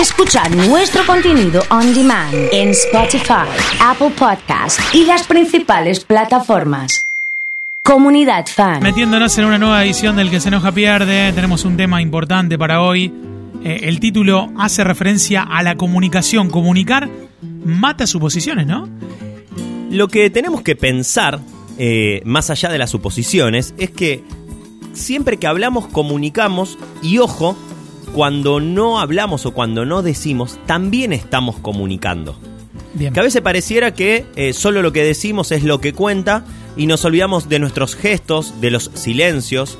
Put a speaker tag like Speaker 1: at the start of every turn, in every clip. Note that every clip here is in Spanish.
Speaker 1: Escuchar nuestro contenido on demand en Spotify, Apple Podcast y las principales plataformas. Comunidad Fan.
Speaker 2: Metiéndonos en una nueva edición del Que se enoja pierde, tenemos un tema importante para hoy. Eh, el título hace referencia a la comunicación. Comunicar mata suposiciones, ¿no?
Speaker 3: Lo que tenemos que pensar, eh, más allá de las suposiciones, es que siempre que hablamos comunicamos y ojo, cuando no hablamos o cuando no decimos, también estamos comunicando.
Speaker 2: Bien.
Speaker 3: Que a veces pareciera que eh, solo lo que decimos es lo que cuenta y nos olvidamos de nuestros gestos, de los silencios.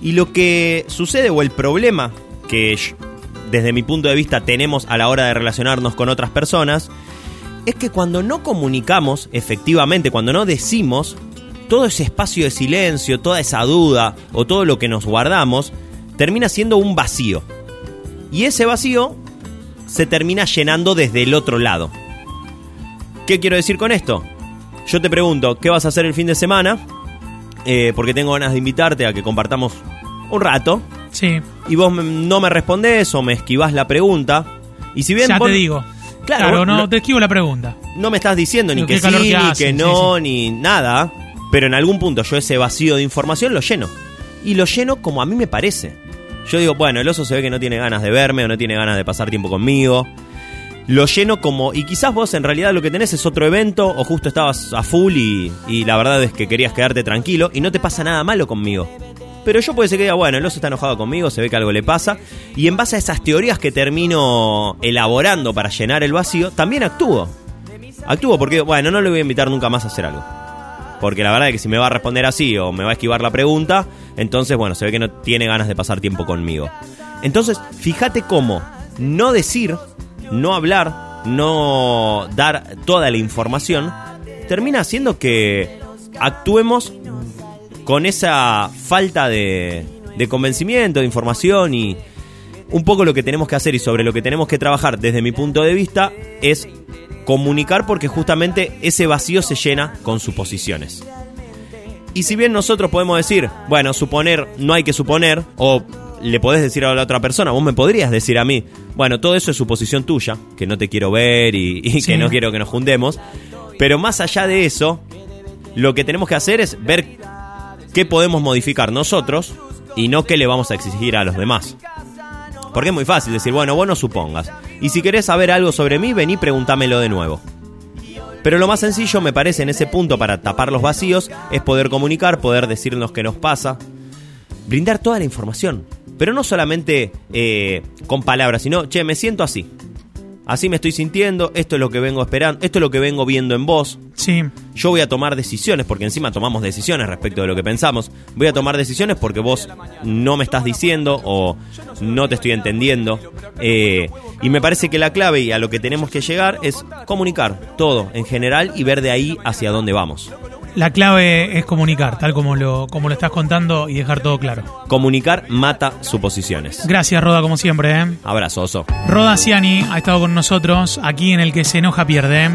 Speaker 3: Y lo que sucede o el problema que desde mi punto de vista tenemos a la hora de relacionarnos con otras personas es que cuando no comunicamos efectivamente, cuando no decimos, todo ese espacio de silencio, toda esa duda o todo lo que nos guardamos termina siendo un vacío. Y ese vacío se termina llenando desde el otro lado. ¿Qué quiero decir con esto? Yo te pregunto, ¿qué vas a hacer el fin de semana? Eh, porque tengo ganas de invitarte a que compartamos un rato.
Speaker 2: Sí,
Speaker 3: Y vos no me respondés o me esquivás la pregunta. Y si bien
Speaker 2: ya
Speaker 3: vos
Speaker 2: te digo.
Speaker 3: Claro,
Speaker 2: Claro,
Speaker 3: vos
Speaker 2: no, te esquivo la pregunta.
Speaker 3: no me estás diciendo ni que sí, ni que
Speaker 2: sí,
Speaker 3: no,
Speaker 2: sí.
Speaker 3: ni nada. Pero en algún punto yo ese vacío de información lo lleno. Y lo lleno como a mí me parece. Yo digo, bueno, el oso se ve que no tiene ganas de verme o no tiene ganas de pasar tiempo conmigo. Lo lleno como... Y quizás vos en realidad lo que tenés es otro evento o justo estabas a full y, y la verdad es que querías quedarte tranquilo y no te pasa nada malo conmigo. Pero yo puede ser que diga, bueno, el oso está enojado conmigo, se ve que algo le pasa. Y en base a esas teorías que termino elaborando para llenar el vacío, también actúo. Actúo porque, bueno, no le voy a invitar nunca más a hacer algo. Porque la verdad es que si me va a responder así o me va a esquivar la pregunta, entonces, bueno, se ve que no tiene ganas de pasar tiempo conmigo. Entonces, fíjate cómo no decir, no hablar, no dar toda la información, termina haciendo que actuemos con esa falta de, de convencimiento, de información y un poco lo que tenemos que hacer y sobre lo que tenemos que trabajar desde mi punto de vista es comunicar porque justamente ese vacío se llena con suposiciones. Y si bien nosotros podemos decir, bueno, suponer no hay que suponer, o le podés decir a la otra persona, vos me podrías decir a mí, bueno, todo eso es suposición tuya, que no te quiero ver y, y
Speaker 2: Sí.
Speaker 3: que no quiero que nos juntemos, pero más allá de eso, lo que tenemos que hacer es ver qué podemos modificar nosotros y no qué le vamos a exigir a los demás. Porque es muy fácil decir, bueno, vos no supongas. Y si querés saber algo sobre mí, vení pregúntamelo de nuevo. Pero lo más sencillo, me parece, en ese punto para tapar los vacíos, es poder comunicar, poder decirnos qué nos pasa, brindar toda la información. Pero no solamente eh, con palabras, sino, che, me siento así. Así me estoy sintiendo, esto es lo que vengo esperando, esto es lo que vengo viendo en vos.
Speaker 2: Sí,
Speaker 3: Yo voy a tomar decisiones, porque encima tomamos decisiones respecto de lo que pensamos. Voy a tomar decisiones porque vos no me estás diciendo o no te estoy entendiendo. Eh, y me parece que la clave y a lo que tenemos que llegar es comunicar todo en general y ver de ahí hacia dónde vamos.
Speaker 2: La clave es comunicar, tal como lo, como lo estás contando y dejar todo claro.
Speaker 3: Comunicar mata suposiciones.
Speaker 2: Gracias, Roda, como siempre. ¿eh?
Speaker 3: Abrazo, oso.
Speaker 2: Roda Ciani ha estado con nosotros aquí en el que se enoja pierde.